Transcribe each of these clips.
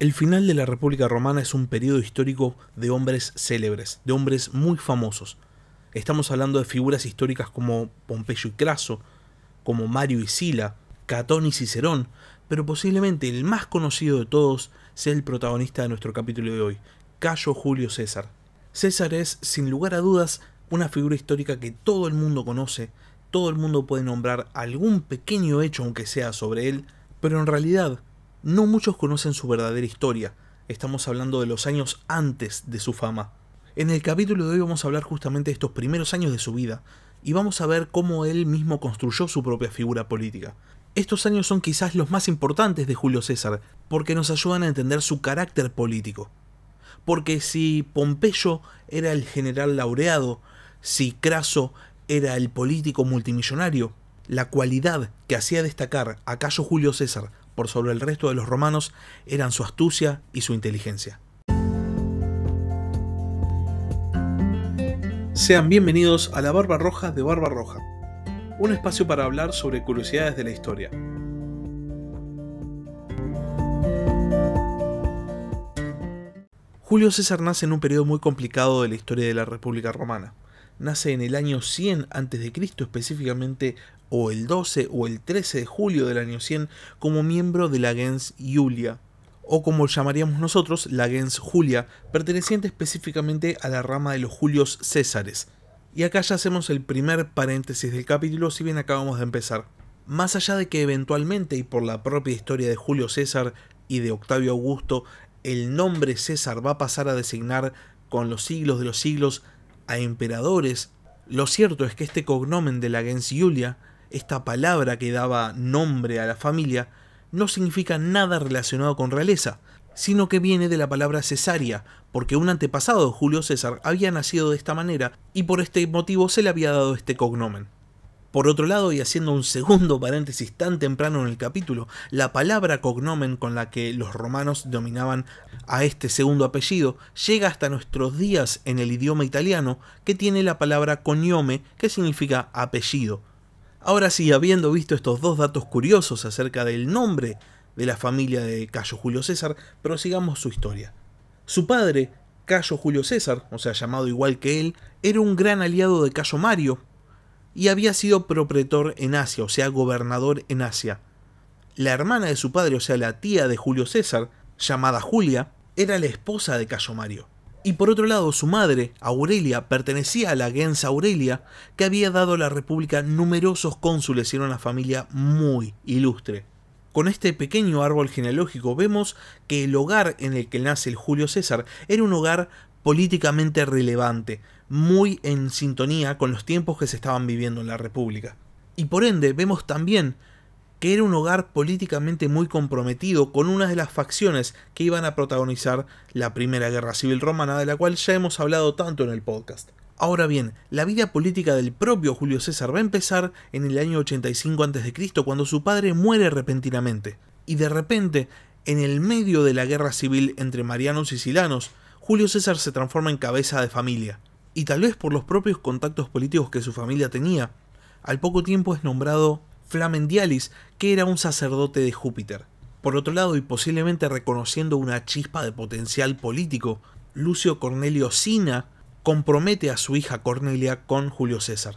El final de la República Romana es un periodo histórico de hombres célebres, de hombres muy famosos. Estamos hablando de figuras históricas como Pompeyo y Craso, como Mario y Sila, Catón y Cicerón, pero posiblemente el más conocido de todos sea el protagonista de nuestro capítulo de hoy, Cayo Julio César. César es, sin lugar a dudas, una figura histórica que todo el mundo conoce, todo el mundo puede nombrar algún pequeño hecho aunque sea sobre él, pero en realidad no muchos conocen su verdadera historia. Estamos hablando de los años antes de su fama. En el capítulo de hoy vamos a hablar justamente de estos primeros años de su vida y vamos a ver cómo él mismo construyó su propia figura política. Estos años son quizás los más importantes de Julio César porque nos ayudan a entender su carácter político. Porque si Pompeyo era el general laureado, si Craso era el político multimillonario, la cualidad que hacía destacar a Cayo Julio César por sobre el resto de los romanos eran su astucia y su inteligencia. Sean bienvenidos a la Barba Roja de Barba Roja, un espacio para hablar sobre curiosidades de la historia. Julio César nace en un periodo muy complicado de la historia de la República Romana. Nace en el año 100 a.C., específicamente o el 12 o el 13 de julio del año 100 como miembro de la gens Julia, o como llamaríamos nosotros, la gens Julia, perteneciente específicamente a la rama de los Julios Césares. Y acá ya hacemos el primer paréntesis del capítulo, si bien acabamos de empezar. Más allá de que eventualmente y por la propia historia de Julio César y de Octavio Augusto, el nombre César va a pasar a designar con los siglos de los siglos a emperadores, lo cierto es que este cognomen de la gens Julia esta palabra que daba nombre a la familia no significa nada relacionado con realeza, sino que viene de la palabra cesárea, porque un antepasado de Julio César había nacido de esta manera y por este motivo se le había dado este cognomen. Por otro lado, y haciendo un segundo paréntesis tan temprano en el capítulo, la palabra cognomen con la que los romanos dominaban a este segundo apellido llega hasta nuestros días en el idioma italiano, que tiene la palabra cognome, que significa apellido, Ahora sí, habiendo visto estos dos datos curiosos acerca del nombre de la familia de Cayo Julio César, prosigamos su historia. Su padre, Cayo Julio César, o sea, llamado igual que él, era un gran aliado de Cayo Mario y había sido propretor en Asia, o sea, gobernador en Asia. La hermana de su padre, o sea, la tía de Julio César, llamada Julia, era la esposa de Cayo Mario. Y por otro lado, su madre, Aurelia, pertenecía a la gens Aurelia, que había dado a la República numerosos cónsules y era una familia muy ilustre. Con este pequeño árbol genealógico vemos que el hogar en el que nace el Julio César era un hogar políticamente relevante, muy en sintonía con los tiempos que se estaban viviendo en la República. Y por ende vemos también que era un hogar políticamente muy comprometido con una de las facciones que iban a protagonizar la Primera Guerra Civil Romana, de la cual ya hemos hablado tanto en el podcast. Ahora bien, la vida política del propio Julio César va a empezar en el año 85 a.C., cuando su padre muere repentinamente. Y de repente, en el medio de la guerra civil entre marianos y silanos, Julio César se transforma en cabeza de familia. Y tal vez por los propios contactos políticos que su familia tenía, al poco tiempo es nombrado Flamendialis, que era un sacerdote de Júpiter. Por otro lado, y posiblemente reconociendo una chispa de potencial político, Lucio Cornelio Sina compromete a su hija Cornelia con Julio César.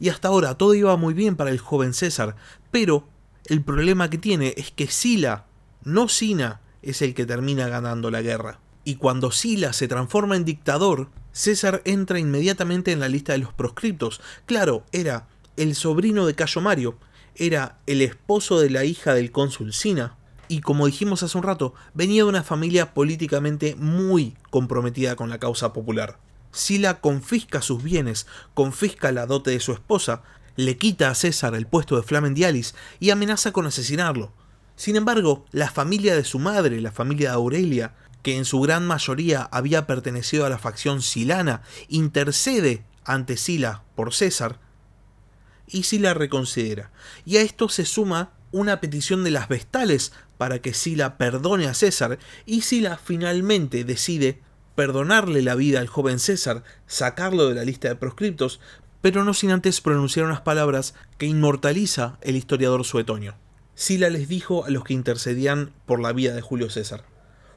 Y hasta ahora todo iba muy bien para el joven César, pero el problema que tiene es que Sila, no Sina, es el que termina ganando la guerra. Y cuando Sila se transforma en dictador, César entra inmediatamente en la lista de los proscriptos. Claro, era el sobrino de Cayo Mario, era el esposo de la hija del cónsul Sina, y como dijimos hace un rato, venía de una familia políticamente muy comprometida con la causa popular. Sila confisca sus bienes, confisca la dote de su esposa, le quita a César el puesto de Flamendialis y amenaza con asesinarlo. Sin embargo, la familia de su madre, la familia de Aurelia, que en su gran mayoría había pertenecido a la facción silana, intercede ante Sila por César y Sila reconsidera. Y a esto se suma una petición de las vestales para que Sila perdone a César y Sila finalmente decide perdonarle la vida al joven César, sacarlo de la lista de proscriptos, pero no sin antes pronunciar unas palabras que inmortaliza el historiador suetonio. Sila les dijo a los que intercedían por la vida de Julio César,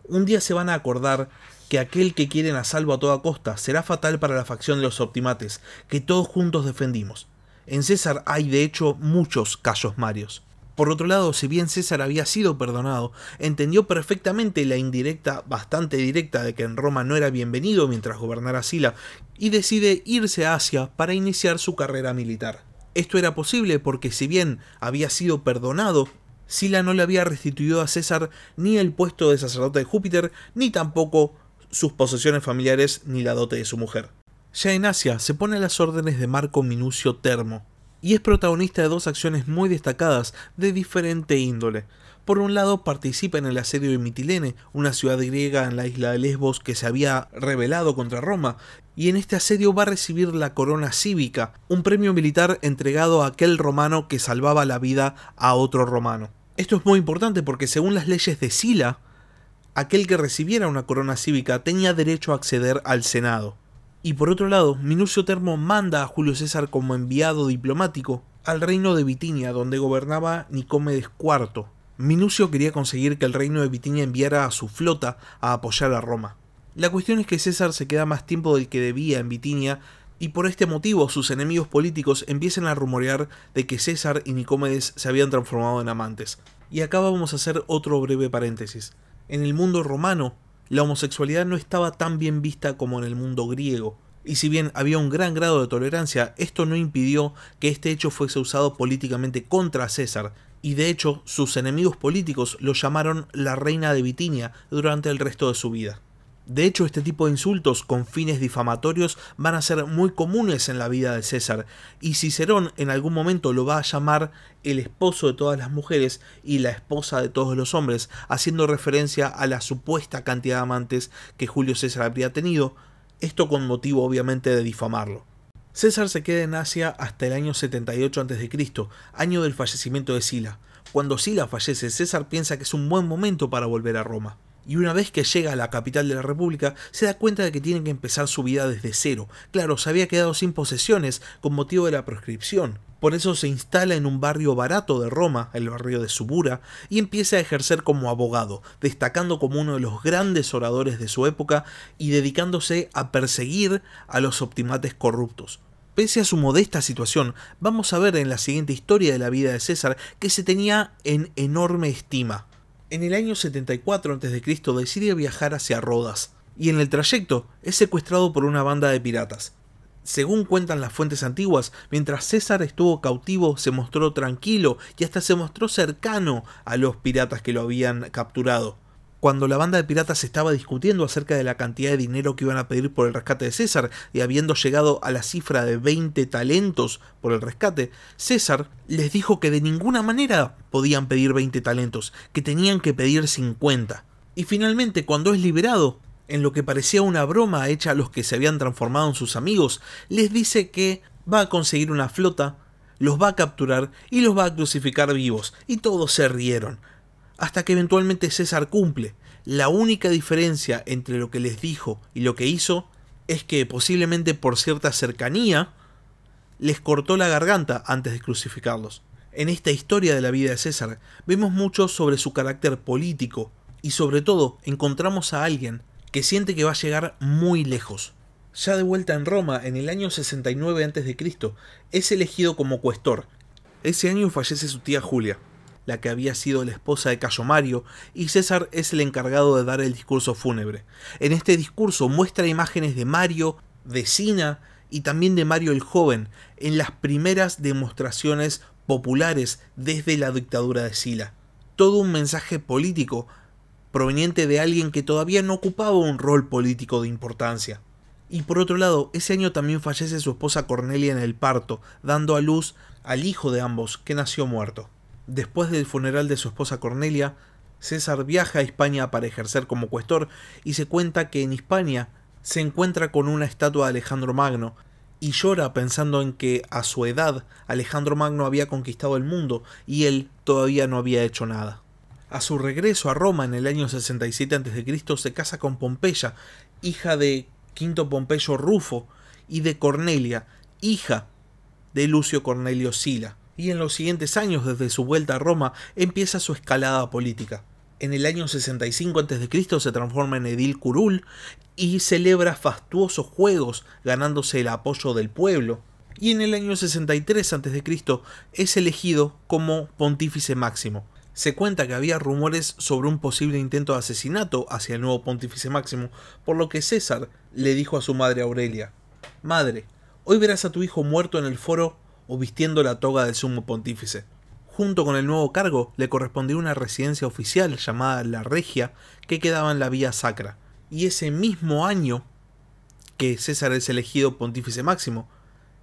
Un día se van a acordar que aquel que quieren a salvo a toda costa será fatal para la facción de los optimates, que todos juntos defendimos. En César hay de hecho muchos callos marios. Por otro lado, si bien César había sido perdonado, entendió perfectamente la indirecta, bastante directa, de que en Roma no era bienvenido mientras gobernara Sila, y decide irse a Asia para iniciar su carrera militar. Esto era posible porque si bien había sido perdonado, Sila no le había restituido a César ni el puesto de sacerdote de Júpiter, ni tampoco sus posesiones familiares ni la dote de su mujer. Ya en Asia se pone a las órdenes de Marco Minucio Termo, y es protagonista de dos acciones muy destacadas de diferente índole. Por un lado, participa en el asedio de Mitilene, una ciudad griega en la isla de Lesbos que se había rebelado contra Roma, y en este asedio va a recibir la corona cívica, un premio militar entregado a aquel romano que salvaba la vida a otro romano. Esto es muy importante porque según las leyes de Sila, aquel que recibiera una corona cívica tenía derecho a acceder al Senado. Y por otro lado, Minucio Termo manda a Julio César como enviado diplomático al reino de Bitinia, donde gobernaba Nicómedes IV. Minucio quería conseguir que el reino de Bitinia enviara a su flota a apoyar a Roma. La cuestión es que César se queda más tiempo del que debía en Bitinia y por este motivo sus enemigos políticos empiezan a rumorear de que César y Nicómedes se habían transformado en amantes. Y acá vamos a hacer otro breve paréntesis en el mundo romano, la homosexualidad no estaba tan bien vista como en el mundo griego. Y si bien había un gran grado de tolerancia, esto no impidió que este hecho fuese usado políticamente contra César, y de hecho sus enemigos políticos lo llamaron la reina de Bitinia durante el resto de su vida. De hecho, este tipo de insultos con fines difamatorios van a ser muy comunes en la vida de César, y Cicerón en algún momento lo va a llamar el esposo de todas las mujeres y la esposa de todos los hombres, haciendo referencia a la supuesta cantidad de amantes que Julio César habría tenido, esto con motivo obviamente de difamarlo. César se queda en Asia hasta el año 78 a.C., año del fallecimiento de Sila. Cuando Sila fallece, César piensa que es un buen momento para volver a Roma y una vez que llega a la capital de la República se da cuenta de que tiene que empezar su vida desde cero. Claro, se había quedado sin posesiones con motivo de la proscripción. Por eso se instala en un barrio barato de Roma, el barrio de Subura, y empieza a ejercer como abogado, destacando como uno de los grandes oradores de su época y dedicándose a perseguir a los optimates corruptos. Pese a su modesta situación, vamos a ver en la siguiente historia de la vida de César que se tenía en enorme estima. En el año 74 a.C. decide viajar hacia Rodas, y en el trayecto es secuestrado por una banda de piratas. Según cuentan las fuentes antiguas, mientras César estuvo cautivo se mostró tranquilo y hasta se mostró cercano a los piratas que lo habían capturado cuando la banda de piratas estaba discutiendo acerca de la cantidad de dinero que iban a pedir por el rescate de César y habiendo llegado a la cifra de 20 talentos por el rescate, César les dijo que de ninguna manera podían pedir 20 talentos, que tenían que pedir 50. Y finalmente, cuando es liberado, en lo que parecía una broma hecha a los que se habían transformado en sus amigos, les dice que va a conseguir una flota, los va a capturar y los va a crucificar vivos, y todos se rieron hasta que eventualmente César cumple. La única diferencia entre lo que les dijo y lo que hizo es que posiblemente por cierta cercanía les cortó la garganta antes de crucificarlos. En esta historia de la vida de César vemos mucho sobre su carácter político y sobre todo encontramos a alguien que siente que va a llegar muy lejos. Ya de vuelta en Roma en el año 69 a.C., es elegido como cuestor. Ese año fallece su tía Julia, la que había sido la esposa de Cayo Mario, y César es el encargado de dar el discurso fúnebre. En este discurso muestra imágenes de Mario, de Sina y también de Mario el joven, en las primeras demostraciones populares desde la dictadura de Sila. Todo un mensaje político proveniente de alguien que todavía no ocupaba un rol político de importancia. Y por otro lado, ese año también fallece su esposa Cornelia en el parto, dando a luz al hijo de ambos, que nació muerto. Después del funeral de su esposa Cornelia, César viaja a España para ejercer como cuestor y se cuenta que en España se encuentra con una estatua de Alejandro Magno y llora pensando en que a su edad Alejandro Magno había conquistado el mundo y él todavía no había hecho nada. A su regreso a Roma en el año 67 a.C. se casa con Pompeya, hija de Quinto Pompeyo Rufo, y de Cornelia, hija de Lucio Cornelio Sila y en los siguientes años desde su vuelta a Roma empieza su escalada política. En el año 65 a.C. se transforma en edil curul y celebra fastuosos juegos ganándose el apoyo del pueblo. Y en el año 63 a.C. es elegido como pontífice máximo. Se cuenta que había rumores sobre un posible intento de asesinato hacia el nuevo pontífice máximo, por lo que César le dijo a su madre Aurelia, Madre, hoy verás a tu hijo muerto en el foro o vistiendo la toga del sumo pontífice. Junto con el nuevo cargo le correspondió una residencia oficial llamada La Regia que quedaba en la Vía Sacra. Y ese mismo año que César es elegido pontífice máximo,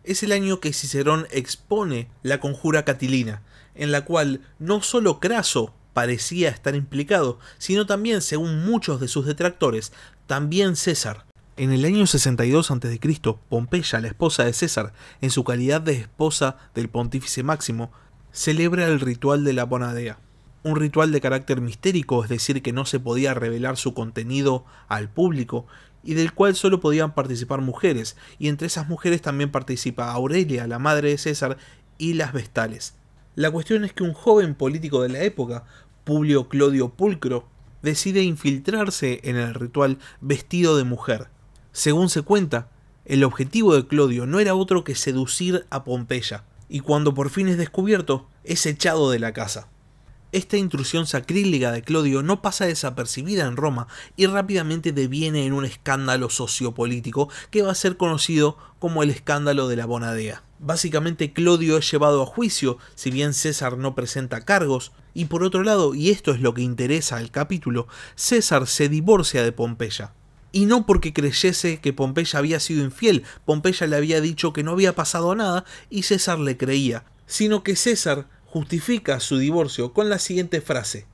es el año que Cicerón expone la conjura catilina, en la cual no solo Craso parecía estar implicado, sino también, según muchos de sus detractores, también César. En el año 62 a.C., Pompeya, la esposa de César, en su calidad de esposa del pontífice máximo, celebra el ritual de la Bonadea. Un ritual de carácter mistérico, es decir, que no se podía revelar su contenido al público, y del cual solo podían participar mujeres, y entre esas mujeres también participa Aurelia, la madre de César, y las Vestales. La cuestión es que un joven político de la época, Publio Clodio Pulcro, decide infiltrarse en el ritual vestido de mujer. Según se cuenta, el objetivo de Clodio no era otro que seducir a Pompeya, y cuando por fin es descubierto, es echado de la casa. Esta intrusión sacrílega de Clodio no pasa desapercibida en Roma y rápidamente deviene en un escándalo sociopolítico que va a ser conocido como el escándalo de la Bonadea. Básicamente Clodio es llevado a juicio, si bien César no presenta cargos, y por otro lado, y esto es lo que interesa al capítulo, César se divorcia de Pompeya. Y no porque creyese que Pompeya había sido infiel, Pompeya le había dicho que no había pasado nada y César le creía, sino que César justifica su divorcio con la siguiente frase.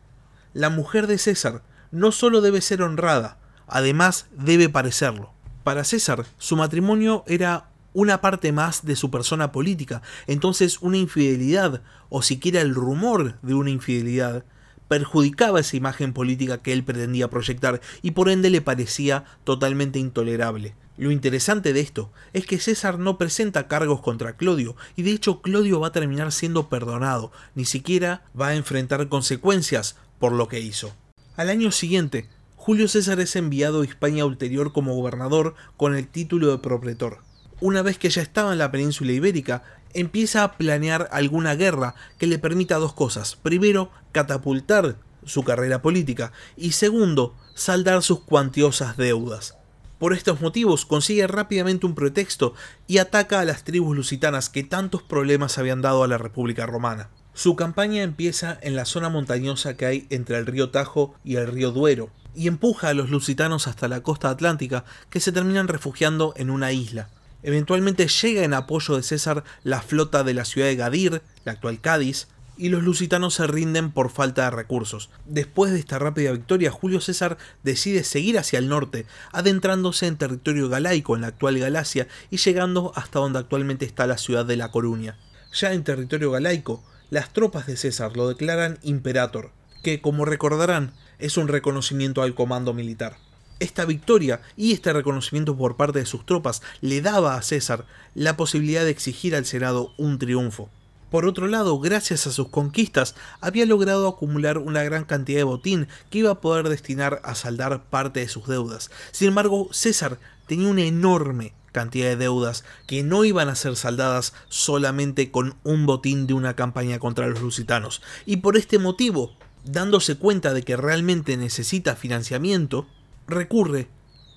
La mujer de César no solo debe ser honrada, además debe parecerlo. Para César, su matrimonio era una parte más de su persona política, entonces una infidelidad, o siquiera el rumor de una infidelidad, perjudicaba esa imagen política que él pretendía proyectar y por ende le parecía totalmente intolerable. Lo interesante de esto es que César no presenta cargos contra Clodio, y de hecho Clodio va a terminar siendo perdonado, ni siquiera va a enfrentar consecuencias por lo que hizo. Al año siguiente, Julio César es enviado a Hispania Ulterior como gobernador con el título de propretor. Una vez que ya estaba en la península ibérica, empieza a planear alguna guerra que le permita dos cosas. Primero, catapultar su carrera política y segundo, saldar sus cuantiosas deudas. Por estos motivos consigue rápidamente un pretexto y ataca a las tribus lusitanas que tantos problemas habían dado a la República Romana. Su campaña empieza en la zona montañosa que hay entre el río Tajo y el río Duero, y empuja a los lusitanos hasta la costa atlántica, que se terminan refugiando en una isla. Eventualmente llega en apoyo de César la flota de la ciudad de Gadir, la actual Cádiz, y los lusitanos se rinden por falta de recursos. Después de esta rápida victoria, Julio César decide seguir hacia el norte, adentrándose en territorio galaico en la actual Galacia y llegando hasta donde actualmente está la ciudad de La Coruña. Ya en territorio galaico, las tropas de César lo declaran imperator, que como recordarán es un reconocimiento al comando militar. Esta victoria y este reconocimiento por parte de sus tropas le daba a César la posibilidad de exigir al Senado un triunfo. Por otro lado, gracias a sus conquistas, había logrado acumular una gran cantidad de botín que iba a poder destinar a saldar parte de sus deudas. Sin embargo, César tenía una enorme cantidad de deudas que no iban a ser saldadas solamente con un botín de una campaña contra los lusitanos. Y por este motivo, dándose cuenta de que realmente necesita financiamiento, recurre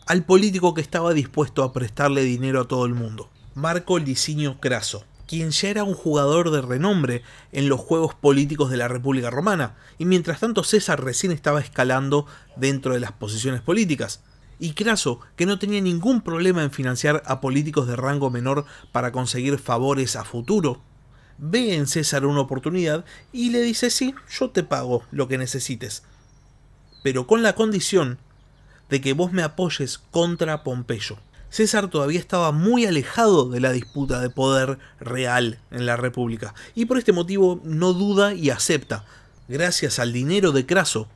al político que estaba dispuesto a prestarle dinero a todo el mundo, Marco Licinio Craso quien ya era un jugador de renombre en los juegos políticos de la República Romana, y mientras tanto César recién estaba escalando dentro de las posiciones políticas. Y Craso, que no tenía ningún problema en financiar a políticos de rango menor para conseguir favores a futuro, ve en César una oportunidad y le dice sí, yo te pago lo que necesites, pero con la condición de que vos me apoyes contra Pompeyo. César todavía estaba muy alejado de la disputa de poder real en la República, y por este motivo no duda y acepta. Gracias al dinero de Craso,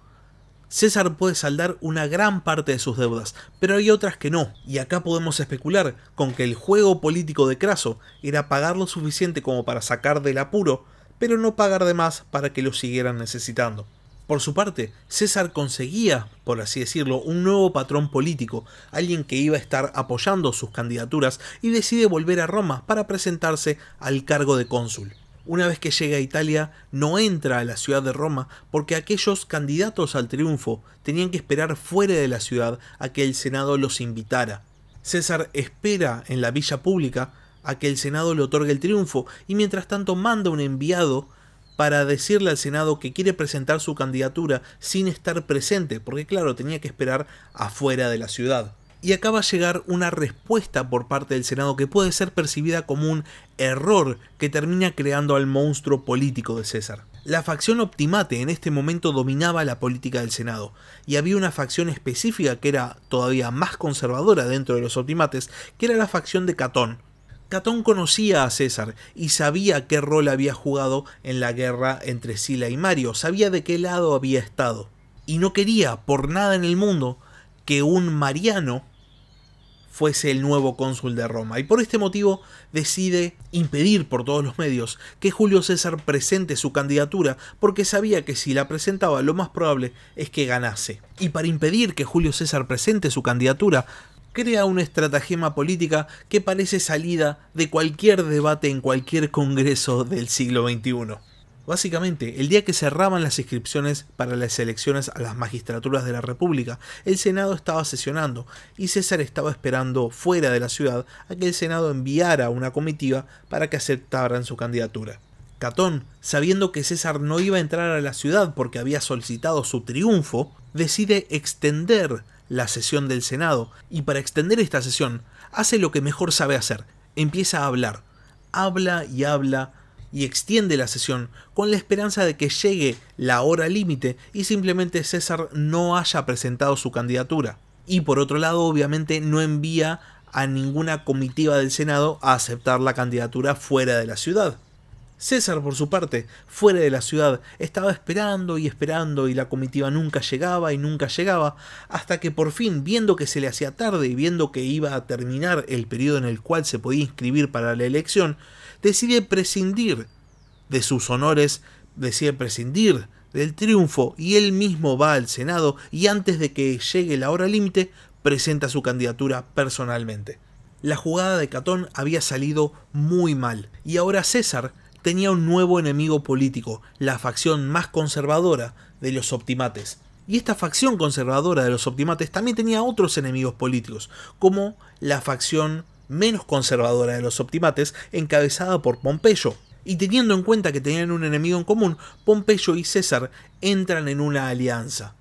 César puede saldar una gran parte de sus deudas, pero hay otras que no, y acá podemos especular con que el juego político de Craso era pagar lo suficiente como para sacar del apuro, pero no pagar de más para que lo siguieran necesitando. Por su parte, César conseguía, por así decirlo, un nuevo patrón político, alguien que iba a estar apoyando sus candidaturas y decide volver a Roma para presentarse al cargo de cónsul. Una vez que llega a Italia, no entra a la ciudad de Roma porque aquellos candidatos al triunfo tenían que esperar fuera de la ciudad a que el Senado los invitara. César espera en la villa pública a que el Senado le otorgue el triunfo y mientras tanto manda un enviado para decirle al Senado que quiere presentar su candidatura sin estar presente, porque claro, tenía que esperar afuera de la ciudad. Y acaba a llegar una respuesta por parte del Senado que puede ser percibida como un error que termina creando al monstruo político de César. La facción Optimate en este momento dominaba la política del Senado, y había una facción específica que era todavía más conservadora dentro de los Optimates, que era la facción de Catón, Catón conocía a César y sabía qué rol había jugado en la guerra entre Sila y Mario, sabía de qué lado había estado. Y no quería, por nada en el mundo, que un Mariano fuese el nuevo cónsul de Roma. Y por este motivo decide impedir por todos los medios que Julio César presente su candidatura, porque sabía que si la presentaba lo más probable es que ganase. Y para impedir que Julio César presente su candidatura, crea una estratagema política que parece salida de cualquier debate en cualquier congreso del siglo XXI. Básicamente, el día que cerraban las inscripciones para las elecciones a las magistraturas de la República, el Senado estaba sesionando y César estaba esperando fuera de la ciudad a que el Senado enviara una comitiva para que aceptaran su candidatura. Catón, sabiendo que César no iba a entrar a la ciudad porque había solicitado su triunfo, decide extender la sesión del Senado y para extender esta sesión hace lo que mejor sabe hacer, empieza a hablar, habla y habla y extiende la sesión con la esperanza de que llegue la hora límite y simplemente César no haya presentado su candidatura. Y por otro lado, obviamente no envía a ninguna comitiva del Senado a aceptar la candidatura fuera de la ciudad. César, por su parte, fuera de la ciudad, estaba esperando y esperando y la comitiva nunca llegaba y nunca llegaba, hasta que por fin, viendo que se le hacía tarde y viendo que iba a terminar el periodo en el cual se podía inscribir para la elección, decide prescindir de sus honores, decide prescindir del triunfo y él mismo va al Senado y antes de que llegue la hora límite presenta su candidatura personalmente. La jugada de Catón había salido muy mal y ahora César tenía un nuevo enemigo político, la facción más conservadora de los optimates. Y esta facción conservadora de los optimates también tenía otros enemigos políticos, como la facción menos conservadora de los optimates, encabezada por Pompeyo. Y teniendo en cuenta que tenían un enemigo en común, Pompeyo y César entran en una alianza.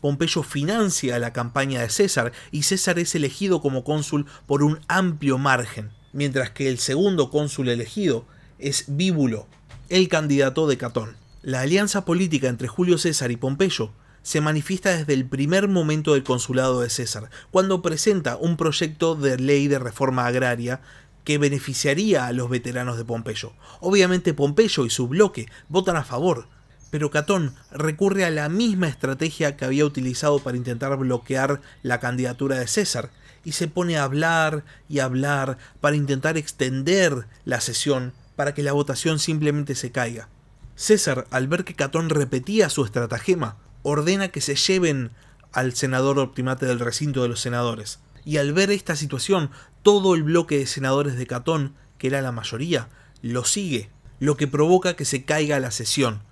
Pompeyo financia la campaña de César y César es elegido como cónsul por un amplio margen, mientras que el segundo cónsul elegido, es Bíbulo, el candidato de Catón. La alianza política entre Julio César y Pompeyo se manifiesta desde el primer momento del consulado de César, cuando presenta un proyecto de ley de reforma agraria que beneficiaría a los veteranos de Pompeyo. Obviamente Pompeyo y su bloque votan a favor, pero Catón recurre a la misma estrategia que había utilizado para intentar bloquear la candidatura de César, y se pone a hablar y hablar para intentar extender la sesión para que la votación simplemente se caiga. César, al ver que Catón repetía su estratagema, ordena que se lleven al senador optimate del recinto de los senadores. Y al ver esta situación, todo el bloque de senadores de Catón, que era la mayoría, lo sigue, lo que provoca que se caiga la sesión.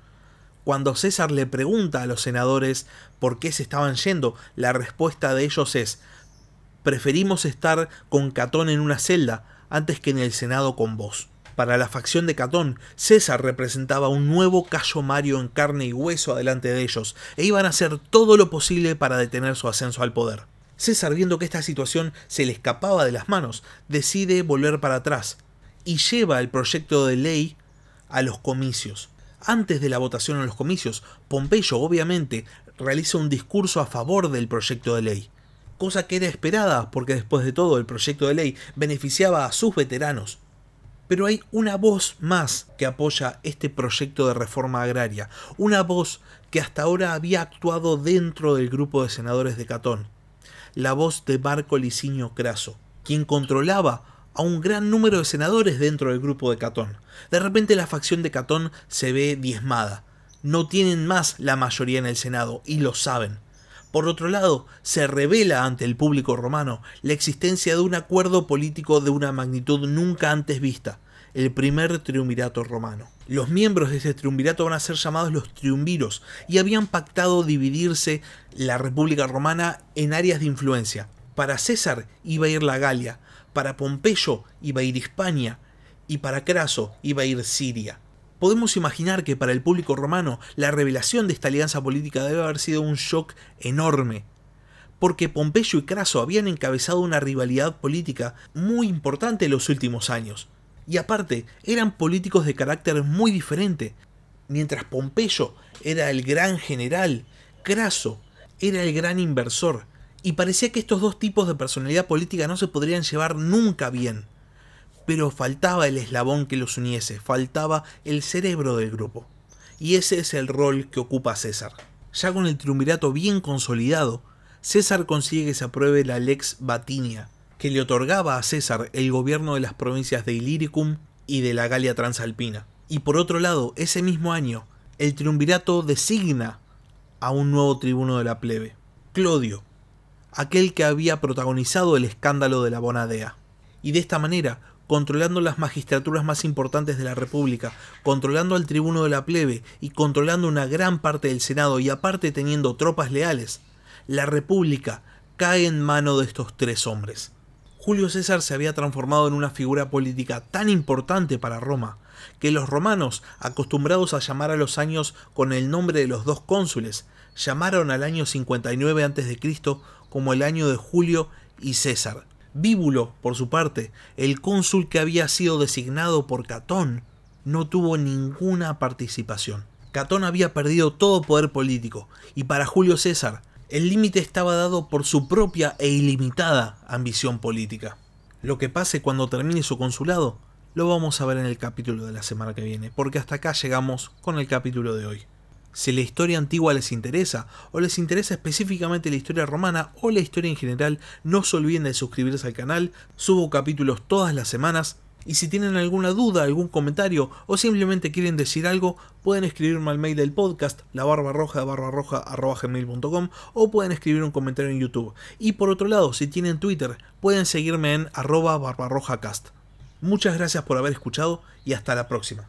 Cuando César le pregunta a los senadores por qué se estaban yendo, la respuesta de ellos es preferimos estar con Catón en una celda antes que en el Senado con vos. Para la facción de Catón, César representaba un nuevo Cayo Mario en carne y hueso adelante de ellos, e iban a hacer todo lo posible para detener su ascenso al poder. César, viendo que esta situación se le escapaba de las manos, decide volver para atrás y lleva el proyecto de ley a los comicios. Antes de la votación en los comicios, Pompeyo obviamente realiza un discurso a favor del proyecto de ley, cosa que era esperada porque después de todo el proyecto de ley beneficiaba a sus veteranos pero hay una voz más que apoya este proyecto de reforma agraria, una voz que hasta ahora había actuado dentro del grupo de senadores de Catón, la voz de Marco Licinio Craso, quien controlaba a un gran número de senadores dentro del grupo de Catón. De repente la facción de Catón se ve diezmada. no tienen más la mayoría en el Senado y lo saben. Por otro lado, se revela ante el público romano la existencia de un acuerdo político de una magnitud nunca antes vista, el primer triunvirato romano. Los miembros de ese triunvirato van a ser llamados los triunviros y habían pactado dividirse la República Romana en áreas de influencia. Para César iba a ir la Galia, para Pompeyo iba a ir Hispania y para Craso iba a ir Siria. Podemos imaginar que para el público romano la revelación de esta alianza política debe haber sido un shock enorme, porque Pompeyo y Craso habían encabezado una rivalidad política muy importante en los últimos años. Y aparte, eran políticos de carácter muy diferente. Mientras Pompeyo era el gran general, Craso era el gran inversor, y parecía que estos dos tipos de personalidad política no se podrían llevar nunca bien pero faltaba el eslabón que los uniese, faltaba el cerebro del grupo. Y ese es el rol que ocupa César. Ya con el triunvirato bien consolidado, César consigue que se apruebe la Lex Batinia, que le otorgaba a César el gobierno de las provincias de Illyricum y de la Galia Transalpina. Y por otro lado, ese mismo año, el triunvirato designa a un nuevo tribuno de la plebe, Clodio, aquel que había protagonizado el escándalo de la Bonadea. Y de esta manera, controlando las magistraturas más importantes de la República, controlando al tribuno de la plebe y controlando una gran parte del Senado y aparte teniendo tropas leales, la República cae en mano de estos tres hombres. Julio César se había transformado en una figura política tan importante para Roma, que los romanos, acostumbrados a llamar a los años con el nombre de los dos cónsules, llamaron al año 59 a.C. como el año de Julio y César, Bíbulo, por su parte, el cónsul que había sido designado por Catón, no tuvo ninguna participación. Catón había perdido todo poder político, y para Julio César, el límite estaba dado por su propia e ilimitada ambición política. Lo que pase cuando termine su consulado, lo vamos a ver en el capítulo de la semana que viene, porque hasta acá llegamos con el capítulo de hoy. Si la historia antigua les interesa, o les interesa específicamente la historia romana o la historia en general, no se olviden de suscribirse al canal, subo capítulos todas las semanas, y si tienen alguna duda, algún comentario o simplemente quieren decir algo, pueden escribirme al mail del podcast, la barba roja gmail.com o pueden escribir un comentario en YouTube. Y por otro lado, si tienen Twitter, pueden seguirme en arroba barbarrojacast. Muchas gracias por haber escuchado y hasta la próxima.